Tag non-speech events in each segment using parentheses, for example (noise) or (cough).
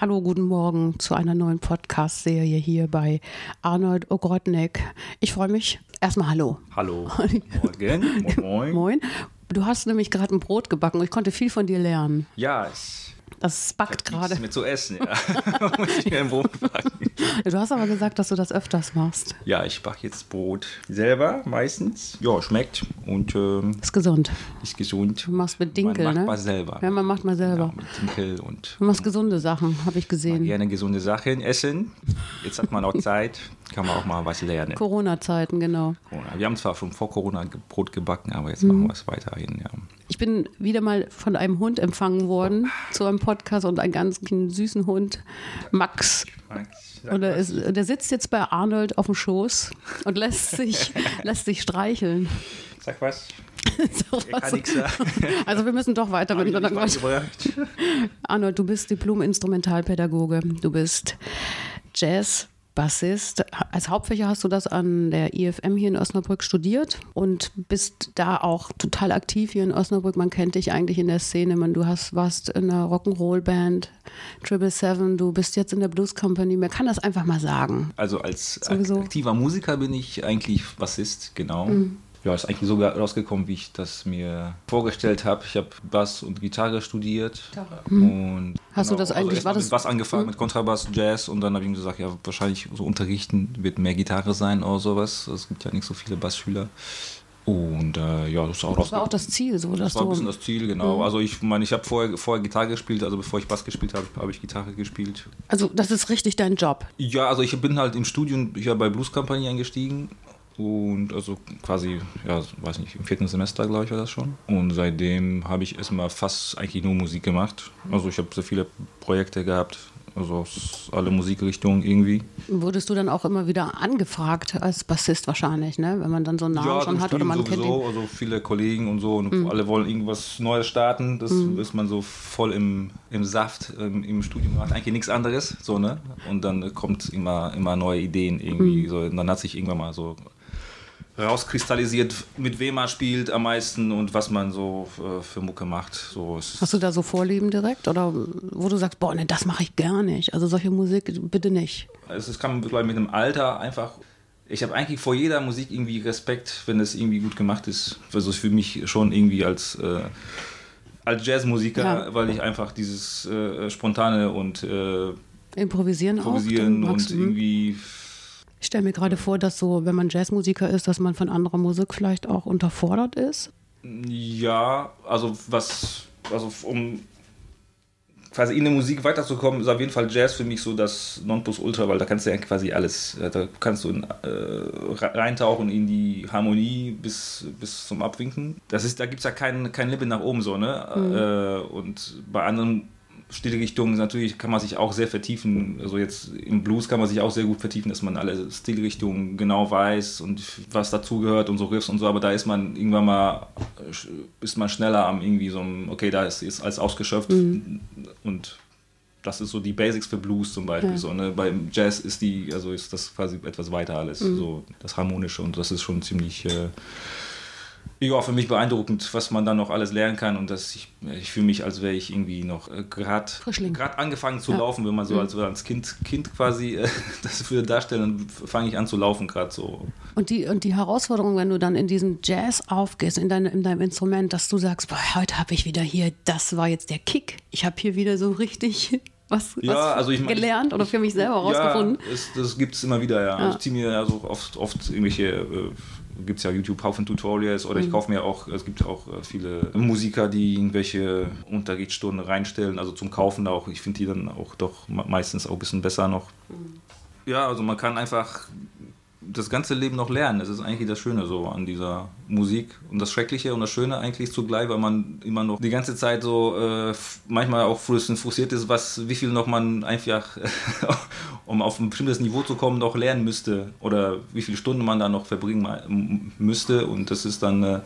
Hallo, guten Morgen zu einer neuen Podcast-Serie hier bei Arnold Ogrodnik. Ich freue mich. Erstmal Hallo. Hallo. (laughs) Morgen. Moin, moin. Moin. Du hast nämlich gerade ein Brot gebacken und ich konnte viel von dir lernen. Ja, ich Das backt gerade. nichts mehr zu essen, ja. (laughs) (laughs) Muss ich mir ein Brot backen. Du hast aber gesagt, dass du das öfters machst. Ja, ich backe jetzt Brot selber meistens. Ja, schmeckt und ähm, Ist gesund. ist gesund. Du machst mit Dinkel, man macht ne? mal selber. Ja, man macht mal selber. Ja, mit Dinkel und Du machst gesunde Sachen, habe ich gesehen. gerne gesunde Sachen essen. Jetzt hat man auch (laughs) Zeit, kann man auch mal was lernen. Corona-Zeiten, genau. Corona. Wir haben zwar schon vor Corona Brot gebacken, aber jetzt Mhm. machen wir es weiterhin. Ja. Ich bin wieder mal von einem Hund empfangen worden zu einem Podcast und einen ganz süßen Hund, Max. Und der, ist, der sitzt jetzt bei Arnold auf dem Schoß und lässt sich, (laughs) lässt sich streicheln. Sag was. (laughs) So kann was. nichts sagen. (laughs) Also wir müssen doch weiter miteinander. Arnold, du bist Diplom-Instrumentalpädagoge. Du bist Jazz-Bassist. Als Hauptfächer hast du das an der IFM hier in Osnabrück studiert und bist da auch total aktiv hier in Osnabrück. Man kennt dich eigentlich in der Szene. Man, du hast, warst in der Rock'n'Roll-Band, Triple Seven, du bist jetzt in der Blues Company. Man kann das einfach mal sagen. Also als Sowieso. aktiver Musiker bin ich eigentlich Bassist, genau. Mhm. Ja, ist eigentlich so rausgekommen, wie ich das mir vorgestellt habe. Ich habe Bass und Gitarre studiert. Und Mhm. Hast du das also eigentlich- erst war das- Mhm. mit Bass angefangen, mit Kontrabass, Jazz und dann habe ich mir gesagt, ja, wahrscheinlich so unterrichten wird mehr Gitarre sein oder sowas. Es gibt ja nicht so viele Bassschüler. Und äh, ja, das ist auch Das war auch das Ziel, so dass Das war ein bisschen das Ziel, genau. Also ich meine, ich habe vorher, vorher Gitarre gespielt, also bevor ich Bass gespielt habe, habe ich Gitarre gespielt. Also das ist richtig dein Job. Ja, also ich bin halt im Studium hier bei Blues Company eingestiegen und also quasi, ja, weiß nicht, im vierten Semester, glaube ich, war das schon. Und seitdem habe ich erstmal fast eigentlich nur Musik gemacht. Also ich habe sehr viele Projekte gehabt, also aus alle Musikrichtungen irgendwie. Wurdest du dann auch immer wieder angefragt als Bassist wahrscheinlich, ne? Wenn man dann so einen Namen ja, schon hat oder man kennt ihn. Mhm. sowieso, also viele Kollegen und so und alle wollen irgendwas Neues starten. Das ist man so voll im, im Saft im, im Studium, macht eigentlich nichts anderes, so ne. Und dann kommt immer immer neue Ideen irgendwie. Mhm. So, und dann hat sich irgendwann mal so rauskristallisiert, mit wem man spielt am meisten und was man so äh, für Mucke macht. So Hast du da so Vorlieben direkt oder wo du sagst, boah, ne, das mache ich gar nicht. Also solche Musik bitte nicht. Also es kam glaube ich, mit dem Alter einfach. Ich habe eigentlich vor jeder Musik irgendwie Respekt, wenn es irgendwie gut gemacht ist. Also für mich schon irgendwie als, äh, als Jazzmusiker, Ja. weil ich einfach dieses äh, spontane und äh, Improvisieren, improvisieren auch. Und hm. irgendwie Ich stelle mir gerade vor, dass so, wenn man Jazzmusiker ist, dass man von anderer Musik vielleicht auch unterfordert ist. ja, also was, also um quasi in der Musik weiterzukommen, ist auf jeden Fall Jazz für mich so das Nonplusultra, weil da kannst du ja quasi alles, da kannst du in, äh, reintauchen in die Harmonie bis, bis zum Abwinken. Das ist, da gibt es ja kein, kein Limit nach oben so, ne? Äh, und bei anderen Stilrichtungen natürlich kann man sich auch sehr vertiefen. Also jetzt im Blues kann man sich auch sehr gut vertiefen, dass man alle Stilrichtungen genau weiß und was dazugehört und so Riffs und so, aber da ist man irgendwann mal, äh, ist man schneller am irgendwie so einem, okay, da ist, ist alles ausgeschöpft und das ist so die Basics für Blues zum Beispiel. Ja. So, ne? Beim Jazz ist die, also ist das quasi etwas weiter alles, so das Harmonische und das ist schon ziemlich äh, ja, für mich beeindruckend, was man dann noch alles lernen kann und dass ich, ich fühle mich, als wäre ich irgendwie noch äh, gerade angefangen zu Ja. laufen, wenn man so als, als Kind, kind quasi äh, (laughs) das würde darstellen, dann fange ich an zu laufen gerade so. Und die, und die Herausforderung, wenn du dann in diesen Jazz aufgehst, in, deine, in deinem Instrument, dass du sagst, boah, heute habe ich wieder hier, das war jetzt der Kick. Ich habe hier wieder so richtig was, Ja, was also ich mein, gelernt oder für mich selber rausgefunden. Ja, es, das gibt es immer wieder, ja. Ja. Ich ziehe mir also oft, oft irgendwelche, äh, gibt es ja YouTube Haufen Tutorials oder Mhm. ich kaufe mir auch, es gibt auch äh, viele Musiker, die irgendwelche Unterrichtsstunden reinstellen, also zum Kaufen auch. Ich finde die dann auch doch me- meistens auch ein bisschen besser noch. Mhm. Ja, also man kann einfach das ganze Leben noch lernen. Das ist eigentlich das Schöne so an dieser Musik. Und das Schreckliche und das Schöne eigentlich zugleich, weil man immer noch die ganze Zeit so äh, manchmal auch frustriert ist, was, wie viel noch man einfach, (laughs) um auf ein bestimmtes Niveau zu kommen, noch lernen müsste. Oder wie viele Stunden man da noch verbringen müsste. Und das ist dann äh,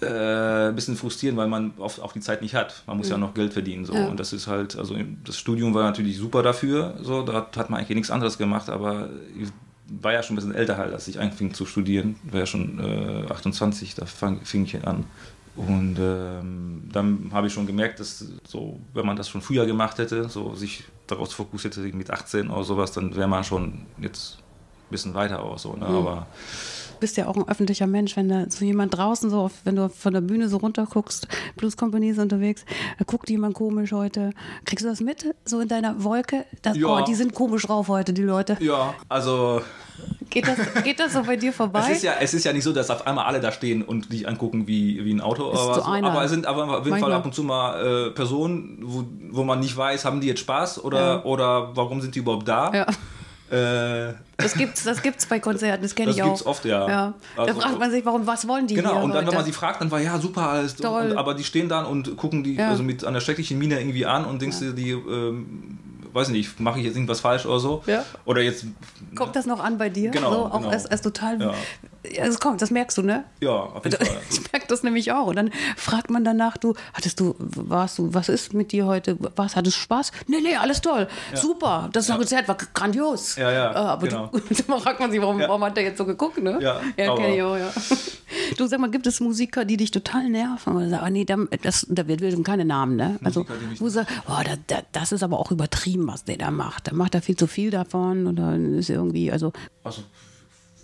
äh, ein bisschen frustrierend, weil man oft auch die Zeit nicht hat. Man muss ja noch Geld verdienen. So. Ja. Und das ist halt, also das Studium war natürlich super dafür. So, da hat man eigentlich nichts anderes gemacht, aber ich war ja schon ein bisschen älter halt, als ich anfing zu studieren. War ja schon äh, 28, da fang, fing ich an. Und ähm, dann habe ich schon gemerkt, dass so, wenn man das schon früher gemacht hätte, so sich darauf fokussiert hätte mit 18 oder sowas, dann wäre man schon jetzt ein bisschen weiter auch so. Ne? Mhm. Aber bist ja auch ein öffentlicher Mensch, wenn da so jemand draußen so, wenn du von der Bühne so runter guckst, Blues Company ist unterwegs, da guckt jemand komisch heute. Kriegst du das mit, so in deiner Wolke? Das, ja. Oh, die sind komisch drauf heute, die Leute. Ja, also Geht das, geht das so bei dir vorbei? Es ist, ja, es ist ja nicht so, dass auf einmal alle da stehen und dich angucken wie, wie ein Auto. aber, so aber es sind aber auf jeden. Fall ab und zu mal äh, Personen, wo, wo man nicht weiß, haben die jetzt Spaß oder, ja. oder warum sind die überhaupt da? Ja. Äh, das gibt's, das gibt's bei Konzerten, das kenne ich auch. Das gibt's oft, ja. ja. Also, da fragt man sich, warum, was wollen die Genau, hier und dann, heute? wenn man sie fragt, dann war ja super alles. Toll. Und, aber die stehen dann und gucken die ja. also mit einer schrecklichen Miene irgendwie an und denkst ja. dir, die ähm, weiß nicht, mache ich jetzt irgendwas falsch oder so? Ja. Oder jetzt. Kommt das noch an bei dir? Genau. So, auch genau. Als, als total. Es kommt, das merkst du, ne? Ja, auf jeden Fall. (laughs) Ich merke das nämlich auch. Und dann fragt man danach, du, hattest du, warst du, was ist mit dir heute? Was, hattest du Spaß? Nee, nee, alles toll. Ja. Super. Das ja. Konzert war grandios. Ja, ja. Äh, aber genau. du, (laughs) dann fragt man sich, warum, ja. warum hat der jetzt so geguckt, ne? Ja, ja kenne ich auch, ja. (laughs) Du sag mal, gibt es Musiker, die dich total nerven? Oder sagen, oh, nee, das, da wird keine Namen, ne? Also, wo sagst, oh, da, da, das ist aber auch übertrieben, was der da macht. Da macht er viel zu viel davon oder ist irgendwie, also. also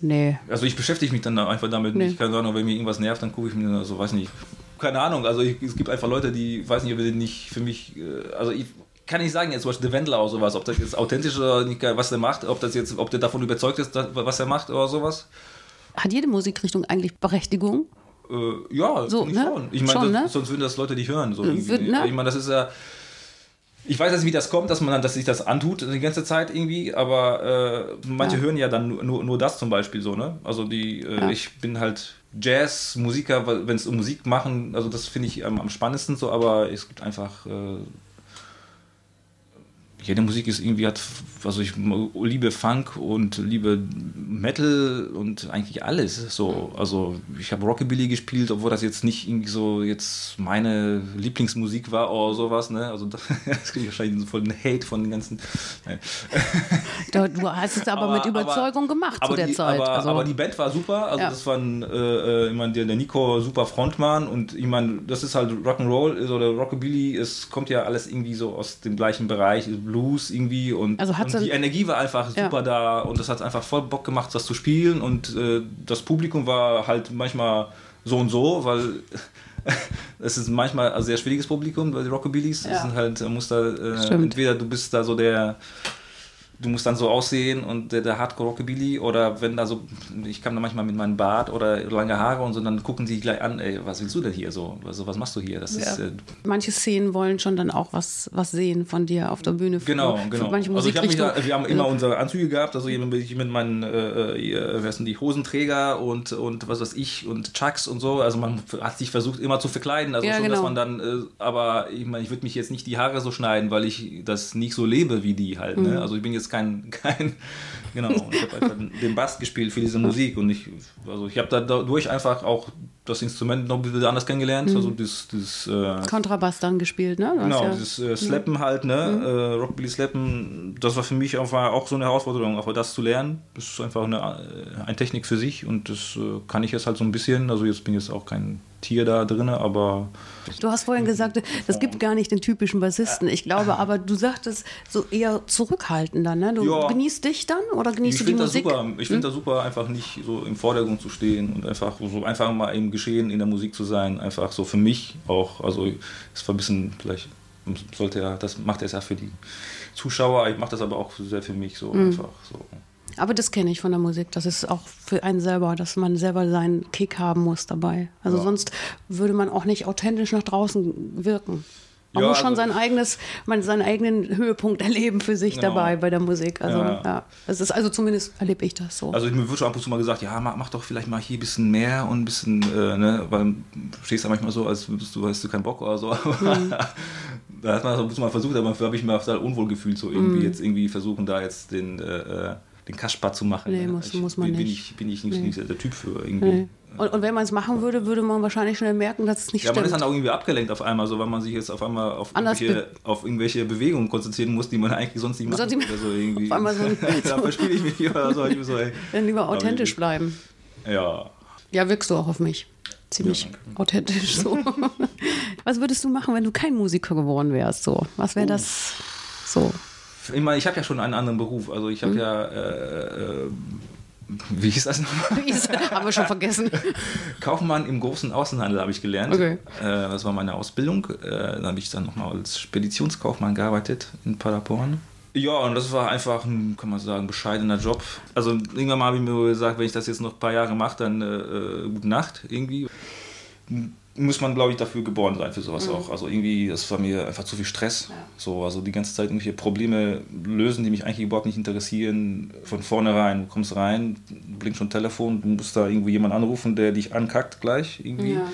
Nee. Also ich beschäftige mich dann einfach damit. Nee. Ich kann sagen, wenn mir irgendwas nervt, dann gucke ich mir so, weiß nicht. Keine Ahnung. Also ich, es gibt einfach Leute, die, weiß nicht, ob die nicht für mich, äh, also ich kann nicht sagen, jetzt zum Beispiel der Wendler oder sowas, ob das jetzt authentisch oder nicht, was der macht, ob das jetzt, ob der davon überzeugt ist, was er macht oder sowas. Hat jede Musikrichtung eigentlich Berechtigung? Äh, ja, so, ne? schon. Ich meine, ne? sonst würden das Leute nicht hören. So Wird, ne? Ich meine, das ist ja ich weiß jetzt, wie das kommt, dass man dann, dass sich das antut die ganze Zeit irgendwie, aber äh, manche ja. hören ja dann nur, nur das zum Beispiel so, ne? Also die, äh, ja. ich bin halt Jazz-Musiker, wenn es um Musik machen, also das finde ich am, am spannendsten so, aber es gibt einfach äh, jede Musik ist irgendwie hat, also ich liebe Funk und liebe Metal und eigentlich alles. So, also ich habe Rockabilly gespielt, obwohl das jetzt nicht irgendwie so jetzt meine Lieblingsmusik war oder sowas. Ne? Also (laughs) das kriege ich wahrscheinlich voll einen Hate von den ganzen. (laughs) Du hast es aber, aber mit Überzeugung aber, gemacht zu der die, Zeit. Aber, also. aber, die Band war super. Also ja. das war ein, äh, ich meine, der, der Nico super Frontmann und ich meine, das ist halt Rock'n'Roll oder Rockabilly. Es kommt ja alles irgendwie so aus dem gleichen Bereich Blues irgendwie und, also und die Energie war einfach super ja. da und das hat einfach voll Bock gemacht, das zu spielen und äh, das Publikum war halt manchmal so und so, weil (laughs) es ist manchmal ein sehr schwieriges Publikum bei den Rockabillys. Ja. sind halt, muss da, äh, entweder du bist da so der du musst dann so aussehen und der, der Hardcore Rockabilly oder wenn da so, ich kam da manchmal mit meinem Bart oder lange Haare und so, dann gucken die gleich an, ey, was willst du denn hier so? Also, was machst du hier? Das ja. ist, äh, manche Szenen wollen schon dann auch was, was sehen von dir auf der Bühne. Genau, für, genau. Für manche also ich hab da, wir haben immer unsere Anzüge gehabt, also ich mit meinen, äh, äh, wer sind die, Hosenträger und, und was weiß ich und Chucks und so, also man hat sich versucht immer zu verkleiden, also ja, schon, genau. dass man dann, äh, aber ich meine, ich würde mich jetzt nicht die Haare so schneiden, weil ich das nicht so lebe wie die halt, ne? mhm. ne? also ich bin jetzt kein, (laughs) kein genau, ich habe einfach den Bass gespielt für diese Musik und ich, also ich habe dadurch einfach auch das Instrument noch ein bisschen anders kennengelernt, mhm. also das, das äh, Kontrabass dann gespielt, ne? Du genau, ja dieses äh, Slappen halt, ne, mhm. äh, Rockabilly Slappen, das war für mich einfach auch so eine Herausforderung, aber das zu lernen, das ist einfach eine, äh, eine Technik für sich und das äh, kann ich jetzt halt so ein bisschen, also jetzt bin ich jetzt auch kein Tier da drin, aber. Du hast vorhin gesagt, es gibt gar nicht den typischen Bassisten. Ich glaube, aber du sagtest so eher zurückhaltender. Ne? Du ja. genießt dich dann oder genießt ich du die Musik? Super. Ich finde hm? das super, einfach nicht so im Vordergrund zu stehen und einfach so einfach mal im Geschehen in der Musik zu sein. Einfach so für mich auch. Also es war ein bisschen vielleicht sollte ja, das macht er ja für die Zuschauer. Ich mache das aber auch sehr für mich so hm. einfach so. Aber das kenne ich von der Musik. Das ist auch für einen selber, dass man selber seinen Kick haben muss dabei. Also ja. sonst würde man auch nicht authentisch nach draußen wirken. Man ja, muss schon also sein eigenes, man seinen eigenen Höhepunkt (laughs) erleben für sich genau. dabei bei der Musik. Also ja. ja. Das ist also zumindest erlebe ich das so. Also mir wird schon ab und zu mal gesagt, ja, mach, mach doch vielleicht mal hier ein bisschen mehr und ein bisschen, äh, ne, weil du stehst ja manchmal so, als würdest du, hast du keinen Bock oder so. (laughs) Mhm. da hat man das mal versucht, aber dafür habe ich mir total unwohl gefühlt, so irgendwie mhm. jetzt irgendwie versuchen, da jetzt den äh, äh den Kaspar zu machen. Nee, muss, ich, muss man bin, nicht. Ich, bin ich nicht, nee. nicht der Typ für irgendwie. Nee. Und, und, wenn man es machen würde, würde man wahrscheinlich schnell merken, dass es nicht ja, stimmt. Ja, man ist dann auch irgendwie abgelenkt auf einmal, so weil man sich jetzt auf einmal auf, irgendwelche, auf irgendwelche Bewegungen konzentrieren muss, die man eigentlich sonst nicht macht. Sonst oder (laughs) so irgendwie. Auf einmal so, (laughs) da verspiele ich mich oder so. Ich so ey. (laughs) Dann lieber authentisch bleiben. Ja. Ja, wirkst du auch auf mich. ziemlich ja, authentisch so. Was würdest du machen, wenn du kein Musiker geworden wärst? So, was wäre das so? Ich meine, ich habe ja schon einen anderen Beruf. Also ich habe mhm. ja äh, äh, wie hieß das nochmal? (laughs) Haben wir schon vergessen. (laughs) Kaufmann im großen Außenhandel habe ich gelernt. Okay. Äh, das war meine Ausbildung. Äh, dann habe ich dann nochmal als Speditionskaufmann gearbeitet in Paderborn. Ja, und das war einfach ein, kann man sagen, bescheidener Job. Also irgendwann mal habe ich mir gesagt, wenn ich das jetzt noch ein paar Jahre mache, dann äh, äh gute Nacht irgendwie muss man, glaube ich, dafür geboren sein für sowas mhm. auch. Also irgendwie, das war mir einfach zu viel Stress. Ja. So, also die ganze Zeit irgendwelche Probleme lösen, die mich eigentlich überhaupt nicht interessieren. Von vornherein, du kommst rein, blinkt schon Telefon, du musst da irgendwie jemanden anrufen, der dich ankackt gleich irgendwie. Ja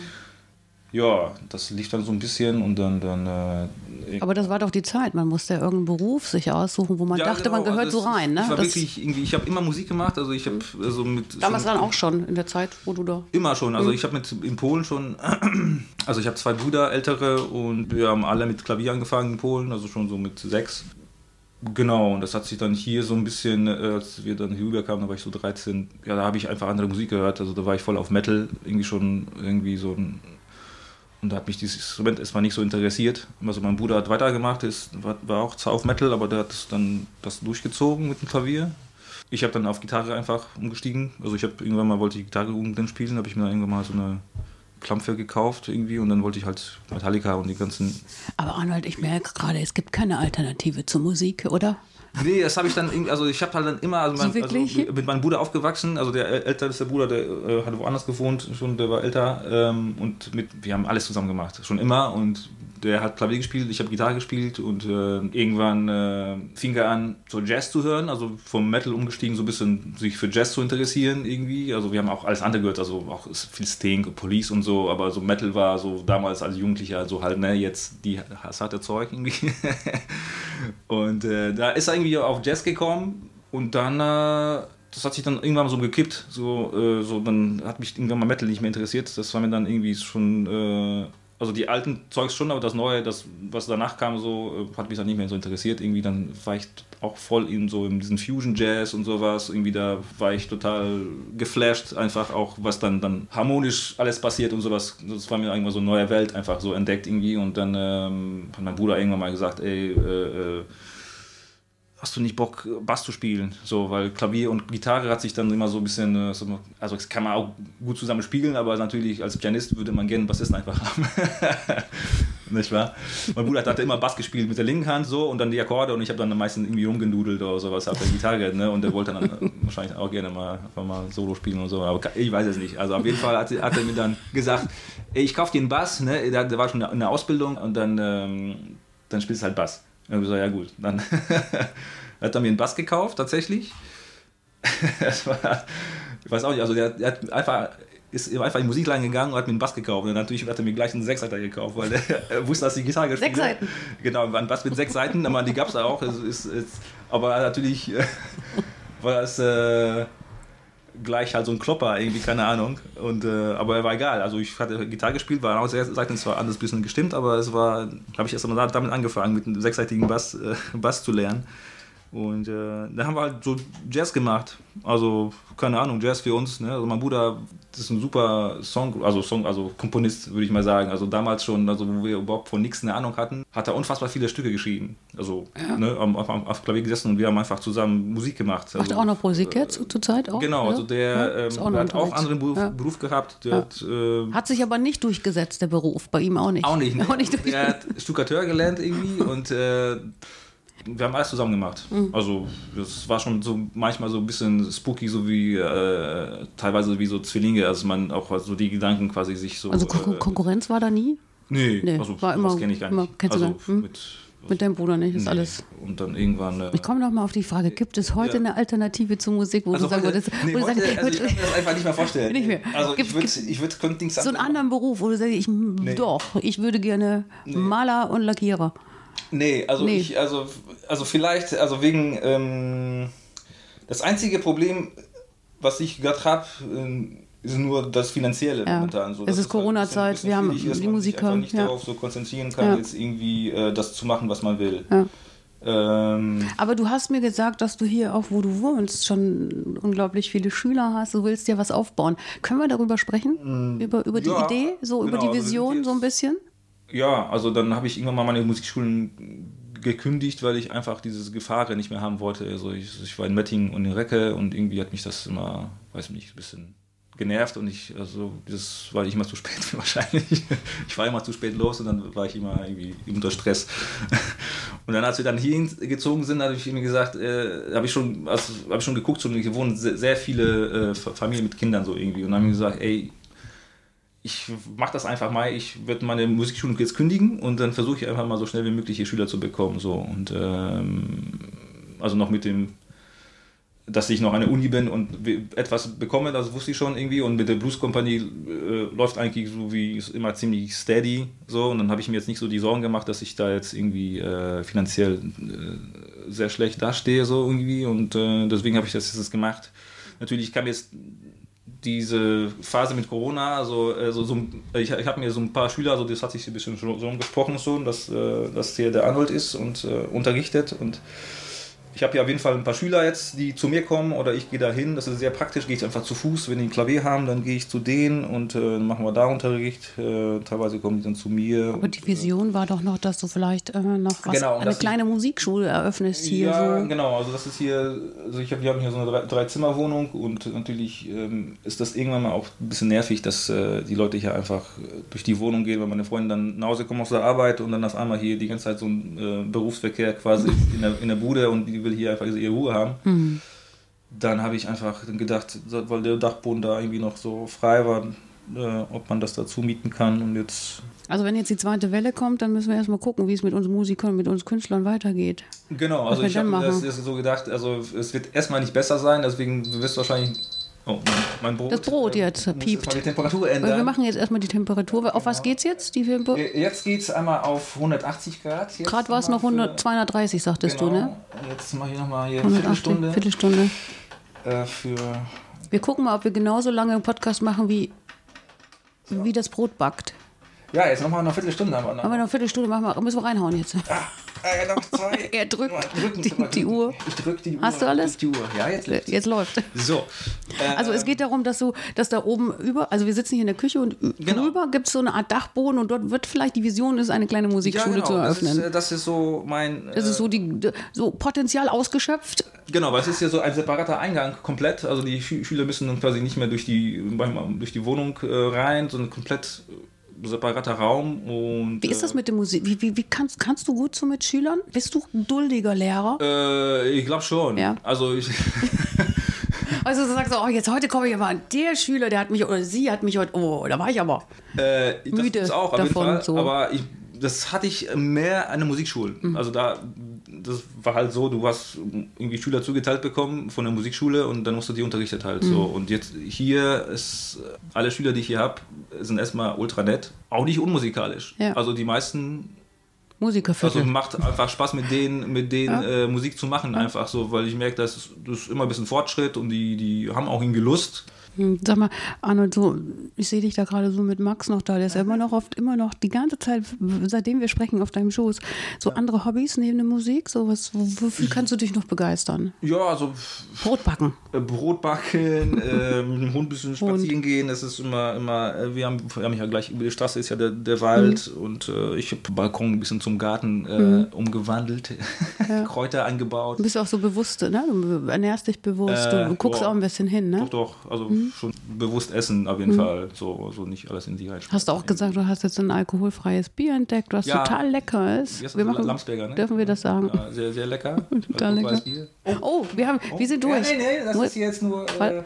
ja, das lief dann so ein bisschen und dann. dann äh, Aber das war doch die Zeit, man musste ja irgendeinen Beruf sich aussuchen, wo man ja, dachte, genau. man gehört also so rein. Ne? Ich, war wirklich irgendwie, ich habe immer Musik gemacht, also ich habe also mit. Damals dann auch schon, in der Zeit, wo du da. Immer schon, also mhm. ich habe mit in Polen schon, (clears throat) also ich habe zwei Brüder, ältere, und wir haben alle mit Klavier angefangen in Polen, also schon so mit sechs. Genau, und das hat sich dann hier so ein bisschen, äh, als wir dann hier rüberkamen, da war ich so 13, ja, da habe ich einfach andere Musik gehört, also da war ich voll auf Metal, irgendwie schon irgendwie so ein und da hat mich dieses Instrument erstmal nicht so interessiert. Also mein Bruder hat weitergemacht, ist, war, war auch zwar auf Metal, aber der hat dann das durchgezogen mit dem Klavier. Ich habe dann auf Gitarre einfach umgestiegen. Also ich habe irgendwann mal wollte ich Gitarre unbedingt spielen, habe ich mir dann irgendwann mal so eine Klampfe gekauft irgendwie und dann wollte ich halt Metallica und die ganzen. Aber Arnold, ich merke gerade, es gibt keine Alternative zur Musik, oder? Nee, das habe ich dann irgendwie, also ich habe halt dann immer, also, mein, also, mit meinem Bruder aufgewachsen, also der älteste Bruder, der äh, hatte woanders gewohnt, schon, der war älter ähm, und mit, wir haben alles zusammen gemacht, schon immer und der hat Klavier gespielt, ich habe Gitarre gespielt und äh, irgendwann äh, fing er an, so Jazz zu hören, also vom Metal umgestiegen, so ein bisschen sich für Jazz zu interessieren irgendwie. Also wir haben auch alles andere gehört, also auch viel Sting, Police und so, aber so Metal war so damals als Jugendlicher so halt, ne, jetzt die das harte Zeug irgendwie. (laughs) und äh, da ist er irgendwie auf Jazz gekommen und dann äh, das hat sich dann irgendwann so gekippt. So, äh, so, dann hat mich irgendwann mal Metal nicht mehr interessiert. Das war mir dann irgendwie schon äh, also die alten Zeugs schon, aber das Neue, das, was danach kam, so, äh, hat mich dann nicht mehr so interessiert. Irgendwie dann war ich auch voll in so in diesen Fusion Jazz und sowas. Irgendwie da war ich total geflasht, einfach auch, was dann, dann harmonisch alles passiert und sowas. Das war mir irgendwann so eine neue Welt einfach so entdeckt irgendwie. Und dann ähm, hat mein Bruder irgendwann mal gesagt, ey, äh, äh, hast du nicht Bock, Bass zu spielen? So, weil Klavier und Gitarre hat sich dann immer so ein bisschen, äh, also das kann man auch gut zusammen spielen, aber natürlich als Pianist würde man gerne Bassisten einfach haben. (laughs) nicht wahr? Mein Bruder hat immer Bass gespielt mit der linken Hand so und dann die Akkorde und ich habe dann am meisten irgendwie rumgenudelt oder sowas auf der Gitarre, ne? Und der wollte dann wahrscheinlich auch gerne mal, mal Solo spielen und so, aber ich weiß es nicht. Also auf jeden Fall hat, hat er mir dann gesagt, ich kaufe dir einen Bass, ne? Der, war schon in der Ausbildung und dann, ähm, dann spielst du halt Bass. Und ich gesagt, ja gut, dann (laughs) hat er mir einen Bass gekauft, tatsächlich. (laughs) war, ich weiß auch nicht, also der, der hat einfach ist einfach in die Musikladen gegangen und hat mir einen Bass gekauft. Und natürlich hat er mir gleich einen Sechsseiter gekauft, weil (laughs) er wusste, dass die Gitarre gespielt Sechs Seiten? Genau, ein Bass mit sechs Seiten, aber die gab es auch. Ist, ist, aber natürlich war das äh, gleich halt so ein Klopper, irgendwie, keine Ahnung. Und, äh, aber war egal. Also ich hatte Gitarre gespielt, war auch Seiten zwar anders ein bisschen gestimmt, aber es war, habe ich erst einmal damit angefangen, mit einem sechsseitigen Bass, äh, Bass zu lernen. Und äh, da haben wir halt so Jazz gemacht. Also, keine Ahnung, Jazz für uns. Ne? Also mein Bruder ist ein super Song, also Song, also Komponist, würde ich mal sagen. Also damals schon, also wo wir überhaupt von nichts eine Ahnung hatten, hat er unfassbar viele Stücke geschrieben. Also ja. ne, auf, auf, auf, Klavier gesessen und wir haben einfach zusammen Musik gemacht. Macht also, er auch noch Musik jetzt zur Zeit auch? Genau, also der ja, ähm, auch hat auch anderen Beruf, ja. Beruf gehabt. Hat, äh, hat, sich aber nicht durchgesetzt, der Beruf, bei ihm auch nicht. Auch nicht. Ne? (laughs) Auch nicht der hat Stuckateur gelernt irgendwie und äh, wir haben alles zusammen gemacht. Mhm. Also das war schon so manchmal so ein bisschen spooky, so wie äh, teilweise wie so Zwillinge, also man auch so die Gedanken quasi sich so. Also Kon äh, Konkurrenz war da nie? Nee, nee also war immer, das kenne ich gar nicht. Immer, also hm? mit, mit deinem Bruder nicht, ist nee. alles. Und dann irgendwann. Äh, ich komme noch mal auf die Frage: Gibt es heute ja. eine Alternative zur Musik, wo also du sagen würdest, nee, wo heute, sagen, also ich kann mir das einfach nicht mehr vorstellen. nicht mehr. Also gibt, ich würde, ich würde, könnte nichts So einen anderen Beruf, wo du sagst, ich, nee. doch, ich würde gerne Maler und Lackierer. Nee, also nee. ich, also, also vielleicht, also wegen, ähm, das einzige Problem, was ich gerade habe, ähm, ist nur das Finanzielle ja. momentan. So, es ist Corona-Zeit, wir haben ist, die. Man sich nicht ja. darauf so konzentrieren kann, ja. jetzt irgendwie äh, das zu machen, was man will. Ähm, Aber du hast mir gesagt, dass du hier auch, wo du wohnst, schon unglaublich viele Schüler hast. Du willst ja was aufbauen. Können wir darüber sprechen? über über die Mm, Idee, so über genau, die also Vision, so ein bisschen? ja, also dann habe ich irgendwann mal meine Musikschulen gekündigt, weil ich einfach diese Gefahr nicht mehr haben wollte. Also ich, ich war in Mettingen und in Recke und irgendwie hat mich das immer, weiß nicht, ein bisschen genervt und ich, also das war ich immer zu spät (laughs) wahrscheinlich. Ich war immer zu spät los und dann war ich immer irgendwie unter Stress. Und dann, als wir dann hier gezogen sind, habe ich mir gesagt, äh, habe ich schon, also, habe ich schon geguckt, schon, hier wohnen sehr, sehr viele äh, Familien mit Kindern so irgendwie und dann habe ich gesagt, ey, ich mache das einfach mal, ich werde meine Musikschule jetzt kündigen und dann versuche ich einfach mal so schnell wie möglich hier Schüler zu bekommen. So. Und ähm, also noch mit dem, dass ich noch eine Uni bin und etwas bekomme, das wusste ich schon irgendwie. Und mit der Blues-Kompanie äh, läuft eigentlich so wie immer ziemlich steady. So. Und dann habe ich mir jetzt nicht so die Sorgen gemacht, dass ich da jetzt irgendwie äh, finanziell äh, sehr schlecht dastehe, so irgendwie. Und äh, deswegen habe ich das jetzt gemacht. Natürlich kam jetzt diese Phase mit Corona, also, also so, ich, ich habe mir so ein paar Schüler, also das hat sich ein bisschen schon so gesprochen schon, dass, äh, dass hier der Arnold ist und äh, unterrichtet und ich habe ja auf jeden Fall ein paar Schüler jetzt, die zu mir kommen oder ich gehe da hin. Das ist sehr praktisch, gehe ich einfach zu Fuß. Wenn die ein Klavier haben, dann gehe ich zu denen und äh, machen wir da Unterricht. Äh, teilweise kommen die dann zu mir. Aber die Vision war doch noch, dass du vielleicht äh, noch was, Genau, und eine kleine Musikschule eröffnest hier. ja, so. genau. Also das ist hier, also ich habe wir haben hier so eine Drei- Drei-Zimmer-Wohnung und natürlich ähm, ist das irgendwann mal auch ein bisschen nervig, dass äh, die Leute hier einfach äh, durch die Wohnung gehen, weil meine Freunde dann nach Hause kommen aus der Arbeit und dann auf einmal hier die ganze Zeit so ein äh, Berufsverkehr quasi (laughs) in der, in der Bude und die will hier einfach ihre Ruhe haben. Hm. Dann habe ich einfach gedacht, weil der Dachboden da irgendwie noch so frei war, äh, ob man das dazu mieten kann und jetzt Also wenn jetzt die zweite Welle kommt, dann müssen wir erstmal gucken, wie es mit uns Musikern, mit uns Künstlern weitergeht. Genau, Was also ich habe das machen. ist so gedacht, also es wird erstmal nicht besser sein, deswegen wirst du wahrscheinlich. Oh, mein, mein Brot. Das Brot äh, jetzt muss piept. Die Temperatur ändern. wir machen jetzt erstmal die Temperatur. Auf was geht's jetzt? Die Äh, Jetzt geht es einmal auf 180 Grad. Gerade war es noch nochmal 100, 230, sagtest genau. du, ne? Und Jetzt mache ich nochmal hier 180, Viertelstunde Viertelstunde. äh, für. Wir gucken mal, ob wir genauso lange einen Podcast machen, wie, wie das Brot backt. Ja, jetzt nochmal eine Viertelstunde haben wir noch. Aber eine Viertelstunde machen wir, müssen wir reinhauen jetzt. Äh, noch zwei. (laughs) Er drückt drücken, die- die. Uhr. Ich drück die Uhr. Hast du alles? Die Uhr. Ja, jetzt. läuft's. Jetzt läuft. So. Äh, Also es geht darum, dass du, dass da oben über, also wir sitzen hier in der Küche und Genau. drüber gibt es so eine Art Dachboden und dort wird vielleicht die Vision ist, eine kleine ja, Musikschule genau, zu das, ist, eröffnen. äh, das ist so mein. Das äh, ist so die so Potenzial ausgeschöpft. Genau, weil es ist ja so ein separater Eingang komplett. Also die Schü Schüler müssen dann quasi nicht mehr durch die, durch die Wohnung äh, rein, sondern komplett äh, separater Raum. Und, Wie ist das mit der Musik? Wie, wie, wie kannst, kannst du gut so mit Schülern? Bist du ein duldiger Lehrer? Äh, ich glaube schon. Ja. Also ich, (laughs) Also du sagst, oh, jetzt heute komme ich aber an der Schüler, der hat mich oder sie hat mich heute, oh, da war ich aber. äh, das Müde gibt's auch davon, Fall. so. Aber ich, das hatte ich mehr an der Musikschule. Mhm. Also da, das war halt so, du hast irgendwie Schüler zugeteilt bekommen von der Musikschule und dann musst du die unterrichtet halt Mhm. so. Und jetzt hier ist, alle Schüler, die ich hier habe, sind erstmal ultra nett. Auch nicht unmusikalisch. Ja. Also die meisten Musikerviertel. Also macht einfach Spaß mit denen, mit denen Ja. äh, Musik zu machen, einfach so, weil ich merke, das ist immer ein bisschen Fortschritt und die, die haben auch irgendwie Lust. Hm, Sag mal, Arnold, so, ich sehe dich da gerade so mit Max noch da. Der ist ja immer noch oft, immer noch die ganze Zeit, seitdem wir sprechen, auf deinem Schoß. So andere Hobbys neben der Musik, so was, wofür kannst du dich noch begeistern? Ja, also Brot backen. äh, Brot backen, (laughs) äh, mit dem Hund ein bisschen spazieren gehen, das ist immer, immer, äh, wir haben, wir haben ja gleich über die Straße ist ja der, der Wald Mhm. und äh, ich habe Balkon ein bisschen zum Garten äh, umgewandelt, (laughs) Kräuter angebaut. Du bist auch so bewusst, ne? Du ernährst dich bewusst, Äh, du, du guckst boah. auch ein bisschen hin, ne? Doch, doch, also Mhm. Schon bewusst essen auf jeden Fall, so, so nicht alles in die rein. Hast du auch gesagt, du hast jetzt ein alkoholfreies Bier entdeckt, was Ja. total lecker ist. Wir machen, Lamsberger, ne? Dürfen wir das sagen? Ja, sehr, sehr lecker. (laughs) Total lecker. Oh, wir, haben, wir sind durch. Ja, nee, nee, das ist jetzt nur äh,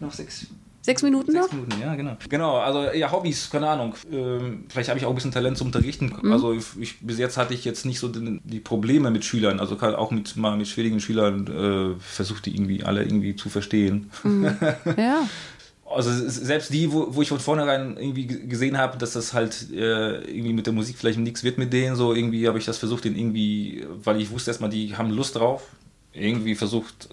noch sechs, Sechs Minuten noch? sechs Minuten. Ja, genau. Genau, also ja, Hobbys, keine Ahnung. Ähm, vielleicht habe ich auch ein bisschen Talent zum Unterrichten. Mhm. Also ich, bis jetzt hatte ich jetzt nicht so die, die Probleme mit Schülern. Also auch mit, mal mit schwierigen Schülern äh, versucht die irgendwie alle irgendwie zu verstehen. (laughs) Ja. Also selbst die, wo, wo ich von vornherein irgendwie gesehen habe, dass das halt äh, irgendwie mit der Musik vielleicht nichts wird mit denen, so irgendwie habe ich das versucht, den irgendwie, weil ich wusste erstmal, die haben Lust drauf, irgendwie versucht,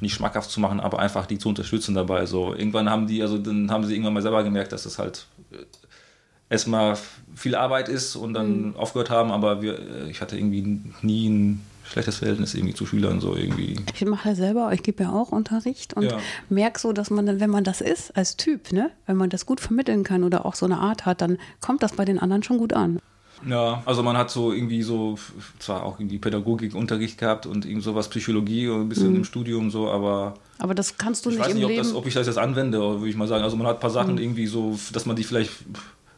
nicht schmackhaft zu machen, aber einfach die zu unterstützen dabei. So irgendwann haben die, also dann haben sie irgendwann mal selber gemerkt, dass das halt äh, erstmal viel Arbeit ist und dann aufgehört haben, aber wir, äh, ich hatte irgendwie nie ein schlechtes Verhältnis irgendwie zu Schülern so irgendwie. Ich mache ja selber, ich gebe ja auch Unterricht und Ja. merke so, dass man dann, wenn man das ist als Typ, ne, wenn man das gut vermitteln kann oder auch so eine Art hat, dann kommt das bei den anderen schon gut an. Ja, also man hat so irgendwie so, zwar auch irgendwie Pädagogikunterricht gehabt und irgend sowas Psychologie und ein bisschen im Studium so, aber Aber das kannst du ich nicht weiß nicht, ob, Leben. das, ob ich das jetzt anwende, würde ich mal sagen. Also man hat ein paar Sachen irgendwie so, dass man die vielleicht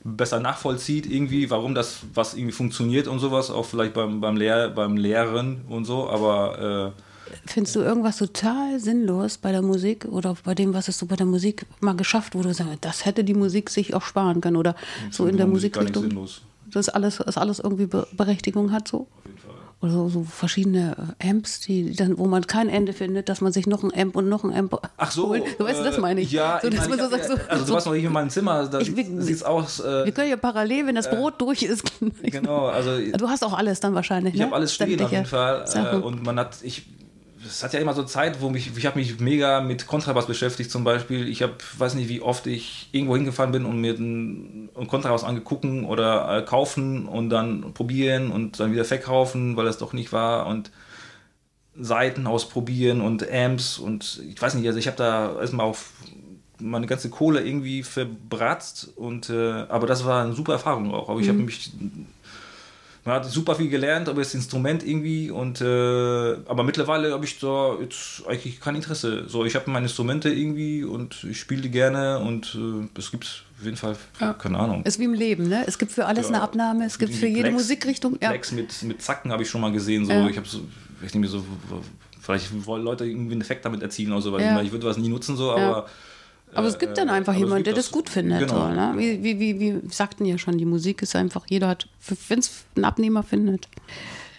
besser nachvollzieht irgendwie, warum das was irgendwie funktioniert und sowas, auch vielleicht beim, beim, Lehr, beim Lehren und so, aber äh, Findest du irgendwas total sinnlos bei der Musik oder bei dem, was hast du bei der Musik mal geschafft, wo du sagst, das hätte die Musik sich auch sparen können oder so in der Musik gar nicht Musikrichtung, sinnlos. Dass alles, dass alles irgendwie Be Berechtigung hat so? Auf jeden Fall. Oder so, so verschiedene äh, Amps, die dann, wo man kein Ende findet, dass man sich noch ein Amp und noch ein Amp Ach so, holt. Du weißt, das äh, meine ich. Ja, so, ich meine, so ich so, also du so, warst noch nicht in meinem Zimmer, da Ich- sieht's aus. Äh, wir können ja parallel, wenn das Brot durch ist. genau, also Du hast auch alles dann wahrscheinlich. Ich ne? habe alles stehen auf jeden Fall. Äh, und man hat, ich, es hat ja immer so Zeit, wo mich, ich habe mich mega mit Kontrabass beschäftigt zum Beispiel. Ich habe, weiß nicht, wie oft ich irgendwo hingefahren bin und mir einen, einen Kontrabass angegucken oder äh, kaufen und dann probieren und dann wieder verkaufen, weil es doch nicht war und Seiten ausprobieren und Amps und ich weiß nicht, also ich habe da erstmal auf meine ganze Kohle irgendwie verbratzt und äh, aber das war eine super Erfahrung auch. Aber ich habe mich man hat super viel gelernt über das Instrument irgendwie und äh, aber mittlerweile habe ich da jetzt eigentlich kein Interesse. So, ich habe meine Instrumente irgendwie und ich spiele die gerne und äh, es gibt auf jeden Fall, Ja. keine Ahnung. Ist wie im Leben, ne? Es gibt für alles Ja. eine Abnahme, es gibt für jede Plex- Musikrichtung. Ja. Plex mit, mit Zacken habe ich schon mal gesehen. So. Ja. Ich habe so, ich mir so, vielleicht wollen Leute irgendwie einen Effekt damit erzielen oder so, weil ich, meine, ich würde was nie nutzen, so, aber. Aber es gibt dann äh, einfach jemanden, der das gut findet. Genau. So, ne? wie, wie, wie, wie sagten ja schon, die Musik ist einfach, jeder hat, wenn es einen Abnehmer findet.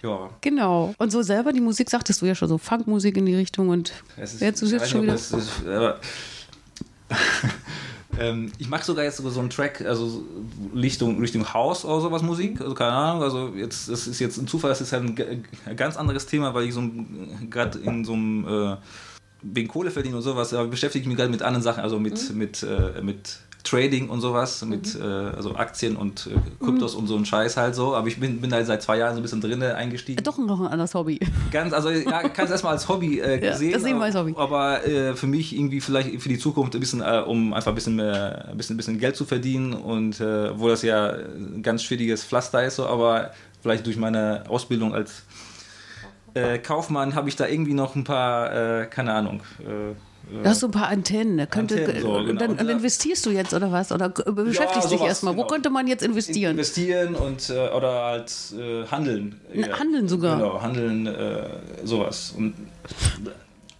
Ja. Genau. Und so selber die Musik, sagtest du ja schon so, Funkmusik in die Richtung und Es ist, jetzt du ich sitzt schon wieder. ist, aber (laughs) ähm, ich mache sogar jetzt so einen Track, also so Richtung, Richtung House oder sowas Musik, also keine Ahnung, also jetzt, das ist jetzt ein Zufall, das ist halt ein, ein ganz anderes Thema, weil ich so gerade in so einem äh, wegen Kohle verdienen und sowas, aber beschäftige ich mich gerade mit anderen Sachen, also mit, Mhm. mit, äh, mit Trading und sowas, mit äh, also Aktien und äh, Mhm. Kryptos und so ein Scheiß halt so, aber ich bin, bin da seit zwei Jahren so ein bisschen drin eingestiegen. Doch noch ein anderes Hobby. Ganz, also ja, kann es erstmal als Hobby äh, (laughs) Ja, sehen, das sehen wir als Hobby. aber äh, für mich irgendwie vielleicht für die Zukunft ein bisschen, äh, um einfach ein bisschen mehr, ein bisschen, ein bisschen Geld zu verdienen und äh, wo das ja ein ganz schwieriges Pflaster ist, so, aber vielleicht durch meine Ausbildung als äh, Kaufmann habe ich da irgendwie noch ein paar, äh, keine Ahnung. Äh, Du hast so ein paar Antennen. ne? Könnte, Antennen, so, und genau. dann, Und und da- investierst du jetzt oder was? Oder beschäftigst dich sowas, erstmal. Wo genau. könnte man jetzt investieren? Investieren und äh, oder halt äh, handeln. N- handeln sogar? Genau, handeln, äh, sowas. Und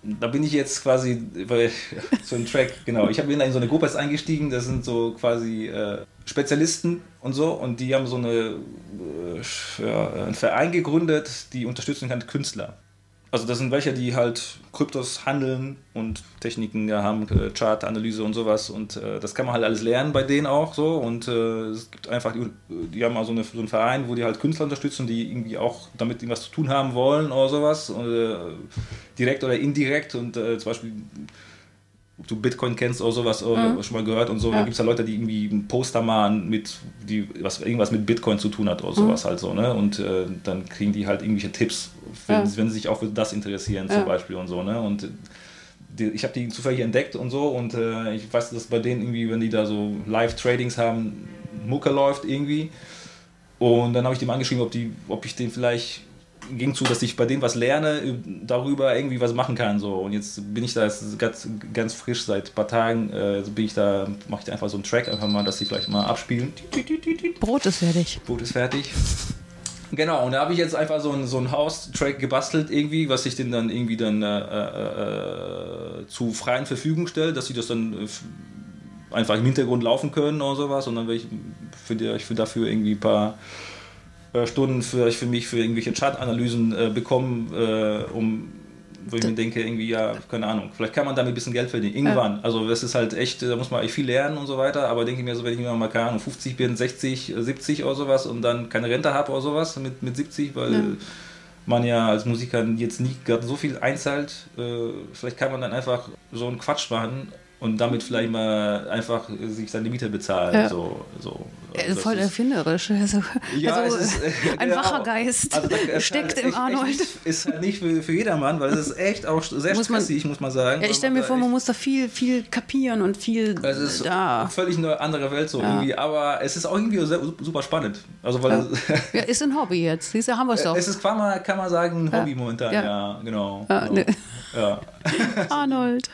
da bin ich jetzt quasi bei (laughs) so einem Track, genau. Ich bin in so eine Gruppe jetzt eingestiegen, das sind so quasi äh, Spezialisten und so und die haben so eine, äh, einen Verein gegründet, die unterstützen kann Künstler. Also das sind welche, die halt Kryptos handeln und Techniken ja, haben, äh, Chartanalyse und sowas und äh, das kann man halt alles lernen bei denen auch so. Und äh, es gibt einfach, die, die haben also eine, so einen Verein, wo die halt Künstler unterstützen, die irgendwie auch damit irgendwas zu tun haben wollen oder sowas, und, äh, direkt oder indirekt. Und äh, zum Beispiel du Bitcoin kennst oder sowas oder schon mal gehört und so, da gibt es ja Leute, die irgendwie ein Poster malen mit, die was irgendwas mit Bitcoin zu tun hat oder sowas halt so, ne? Und äh, dann kriegen die halt irgendwelche Tipps, wenn, Ja. wenn sie sich auch für das interessieren Ja. zum Beispiel und so, ne? Und die, ich habe die zufällig entdeckt und so und äh, ich weiß, dass bei denen irgendwie, wenn die da so Live-Tradings haben, Mucke läuft irgendwie. Und dann habe ich dem angeschrieben, ob, die, ob ich den vielleicht ging zu, dass ich bei denen was lerne, darüber irgendwie was machen kann. So. Und jetzt bin ich da ganz, ganz frisch seit ein paar Tagen, äh, bin ich da, mache ich da einfach so einen Track einfach mal, dass sie vielleicht mal abspielen. Brot ist fertig. Boot ist fertig. Genau, und da habe ich jetzt einfach so einen, so House-Track gebastelt irgendwie, was ich denen dann irgendwie dann äh, äh, äh, zu freien Verfügung stelle, dass sie das dann äh, einfach im Hintergrund laufen können oder sowas und dann werde ich für, die, ich will dafür irgendwie ein paar äh, Stunden für, für mich für irgendwelche Chartanalysen äh, bekommen, äh, um wo ich mir denke, irgendwie, ja, keine Ahnung, vielleicht kann man damit ein bisschen Geld verdienen. Irgendwann. Also das ist halt echt, da muss man echt viel lernen und so weiter, aber denke ich mir so, wenn ich mir mal, keine Ahnung, 50 bin, 60, äh, 70 oder sowas und dann keine Rente habe oder sowas mit, mit 70, weil Ja. man ja als Musiker jetzt nicht gerade so viel einzahlt, äh, vielleicht kann man dann einfach so einen Quatsch machen und damit vielleicht mal einfach sich seine Miete bezahlen. Ja. So, so. Also voll erfinderisch. Also, ja, also ist, äh, ein genau. wacher Geist also steckt halt im Arnold. Echt, ist halt nicht für, für jedermann, weil es ist echt auch sehr muss stressig, man, muss man sagen. Ja, ich stelle mir vor, man muss da viel, viel kapieren und viel. Es ist da. völlig eine andere Welt so ja. irgendwie, aber es ist auch irgendwie super spannend. Also, weil ja. (laughs) ja ist ein Hobby jetzt. Siehst du, haben wir es doch. Es ist, kann man, kann man sagen, ein Hobby momentan, ja, genau. genau. Ne. Ja. Arnold,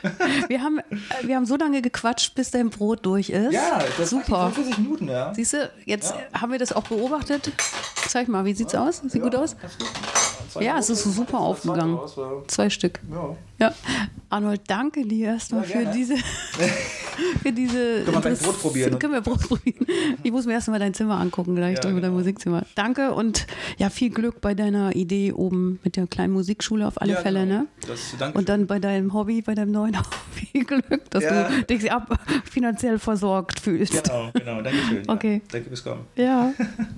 wir haben, wir haben so lange gequatscht, bis dein Brot durch ist. Ja, das super. 45 Minuten, ja. Siehst du, jetzt ja. haben wir das auch beobachtet. Zeig mal, wie sieht's ja. aus? Sieht gut aus? Gut. Ja, es ist super aufgegangen. Zwei Stück. Ja. ja. Arnold, danke dir erstmal für diese (laughs) für diese. Können wir gleich Brot probieren? Können wir Brot probieren? Ich muss mir erstmal dein Zimmer angucken, gleich ja, genau. dein Musikzimmer. Danke und ja, viel Glück bei deiner Idee oben mit der kleinen Musikschule auf alle ja, Fälle, genau. ne? Das, und dann bei deinem Hobby, bei deinem neuen (laughs) Hobby Glück, dass ja. du dich ab, finanziell versorgt fühlst. Genau, genau, danke schön. Okay. Danke fürs Kommen. Ja. (laughs)